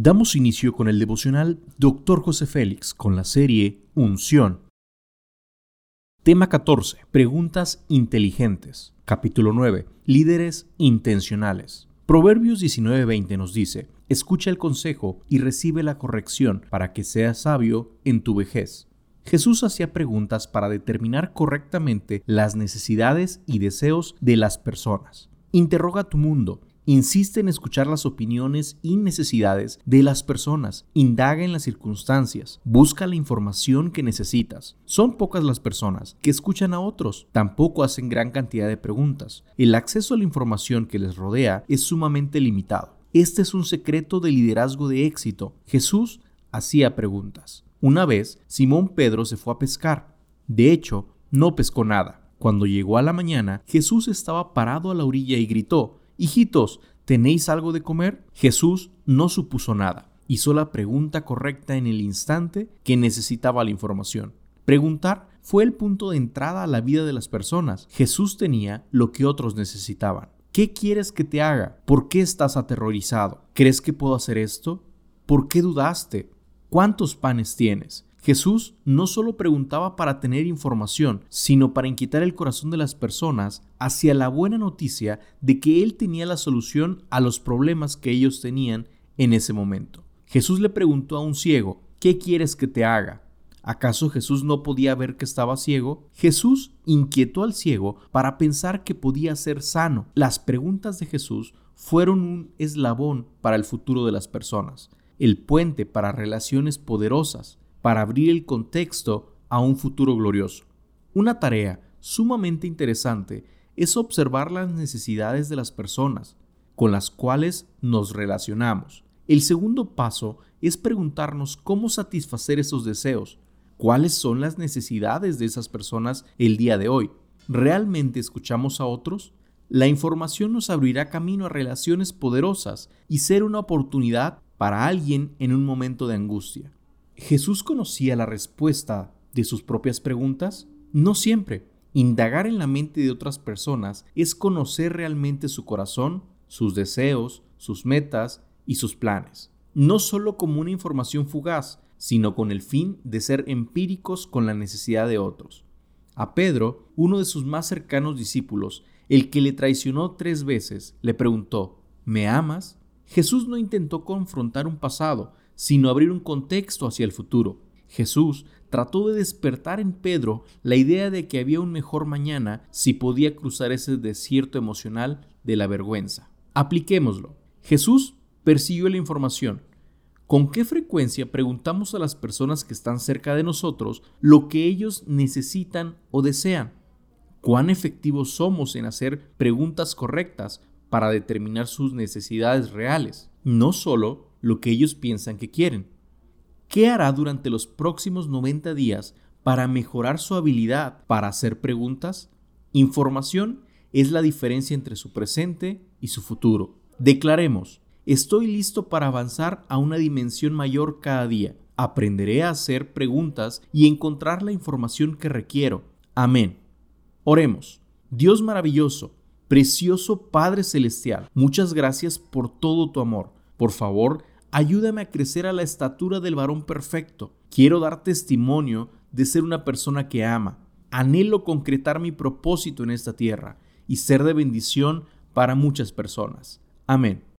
Damos inicio con el devocional Dr. José Félix con la serie Unción. Tema 14. Preguntas inteligentes. Capítulo 9. Líderes intencionales. Proverbios 19:20 nos dice, Escucha el consejo y recibe la corrección para que seas sabio en tu vejez. Jesús hacía preguntas para determinar correctamente las necesidades y deseos de las personas. Interroga tu mundo Insiste en escuchar las opiniones y necesidades de las personas. Indaga en las circunstancias. Busca la información que necesitas. Son pocas las personas que escuchan a otros. Tampoco hacen gran cantidad de preguntas. El acceso a la información que les rodea es sumamente limitado. Este es un secreto de liderazgo de éxito. Jesús hacía preguntas. Una vez, Simón Pedro se fue a pescar. De hecho, no pescó nada. Cuando llegó a la mañana, Jesús estaba parado a la orilla y gritó, Hijitos, ¿tenéis algo de comer? Jesús no supuso nada. Hizo la pregunta correcta en el instante que necesitaba la información. Preguntar fue el punto de entrada a la vida de las personas. Jesús tenía lo que otros necesitaban. ¿Qué quieres que te haga? ¿Por qué estás aterrorizado? ¿Crees que puedo hacer esto? ¿Por qué dudaste? ¿Cuántos panes tienes? Jesús no solo preguntaba para tener información, sino para inquietar el corazón de las personas hacia la buena noticia de que Él tenía la solución a los problemas que ellos tenían en ese momento. Jesús le preguntó a un ciego, ¿qué quieres que te haga? ¿Acaso Jesús no podía ver que estaba ciego? Jesús inquietó al ciego para pensar que podía ser sano. Las preguntas de Jesús fueron un eslabón para el futuro de las personas, el puente para relaciones poderosas para abrir el contexto a un futuro glorioso. Una tarea sumamente interesante es observar las necesidades de las personas con las cuales nos relacionamos. El segundo paso es preguntarnos cómo satisfacer esos deseos, cuáles son las necesidades de esas personas el día de hoy. ¿Realmente escuchamos a otros? La información nos abrirá camino a relaciones poderosas y ser una oportunidad para alguien en un momento de angustia. ¿Jesús conocía la respuesta de sus propias preguntas? No siempre. Indagar en la mente de otras personas es conocer realmente su corazón, sus deseos, sus metas y sus planes. No solo como una información fugaz, sino con el fin de ser empíricos con la necesidad de otros. A Pedro, uno de sus más cercanos discípulos, el que le traicionó tres veces, le preguntó, ¿me amas? Jesús no intentó confrontar un pasado, sino abrir un contexto hacia el futuro. Jesús trató de despertar en Pedro la idea de que había un mejor mañana si podía cruzar ese desierto emocional de la vergüenza. Apliquémoslo. Jesús persiguió la información. ¿Con qué frecuencia preguntamos a las personas que están cerca de nosotros lo que ellos necesitan o desean? ¿Cuán efectivos somos en hacer preguntas correctas para determinar sus necesidades reales? No solo lo que ellos piensan que quieren. ¿Qué hará durante los próximos 90 días para mejorar su habilidad para hacer preguntas? Información es la diferencia entre su presente y su futuro. Declaremos, estoy listo para avanzar a una dimensión mayor cada día. Aprenderé a hacer preguntas y encontrar la información que requiero. Amén. Oremos. Dios maravilloso, precioso Padre Celestial, muchas gracias por todo tu amor. Por favor, ayúdame a crecer a la estatura del varón perfecto. Quiero dar testimonio de ser una persona que ama. Anhelo concretar mi propósito en esta tierra y ser de bendición para muchas personas. Amén.